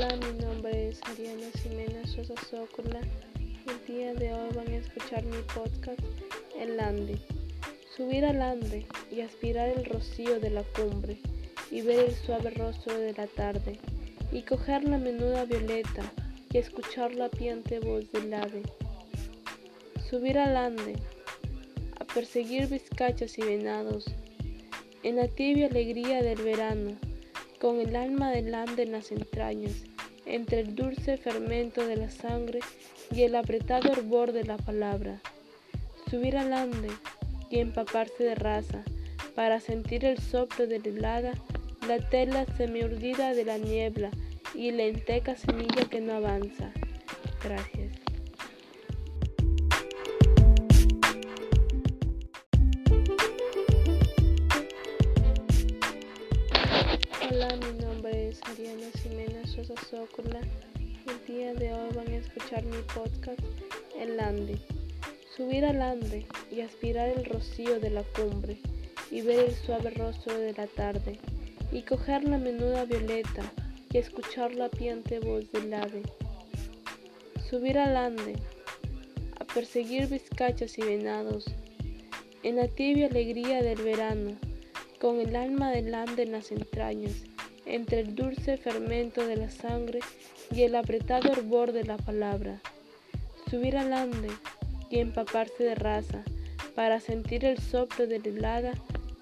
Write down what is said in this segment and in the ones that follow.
Hola, mi nombre es Ariana Ximena Sosa Zócola. El día de hoy van a escuchar mi podcast El Ande. Subir al Ande y aspirar el rocío de la cumbre y ver el suave rostro de la tarde y coger la menuda violeta y escuchar la piante voz del ave. Subir al Ande a perseguir vizcachas y venados en la tibia alegría del verano con el alma del ande en las entrañas, entre el dulce fermento de la sangre y el apretado hervor de la palabra. Subir al ande y empaparse de raza, para sentir el soplo de la helada, la tela semiurdida de la niebla y la enteca semilla que no avanza. Gracias. Hola, mi nombre es Ariana Ximena Sosa Zócola. El día de hoy van a escuchar mi podcast El Ande. Subir al Ande y aspirar el rocío de la cumbre y ver el suave rostro de la tarde y coger la menuda violeta y escuchar la piante voz del ave. Subir al Ande a perseguir vizcachas y venados en la tibia alegría del verano con el alma del ande en las entrañas, entre el dulce fermento de la sangre y el apretado hervor de la palabra. Subir al ande y empaparse de raza, para sentir el soplo de la helada,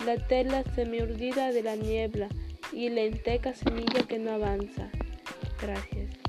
la tela semiurdida de la niebla y la enteca semilla que no avanza. Gracias.